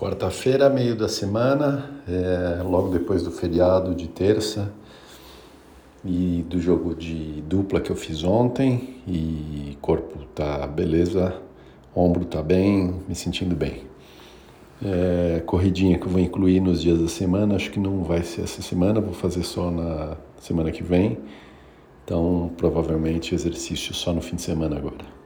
Quarta-feira, meio da semana, é, logo depois do feriado de terça e do jogo de dupla que eu fiz ontem. E corpo tá beleza, ombro tá bem, me sentindo bem. É, corridinha que eu vou incluir nos dias da semana, acho que não vai ser essa semana, vou fazer só na semana que vem. Então, provavelmente exercício só no fim de semana agora.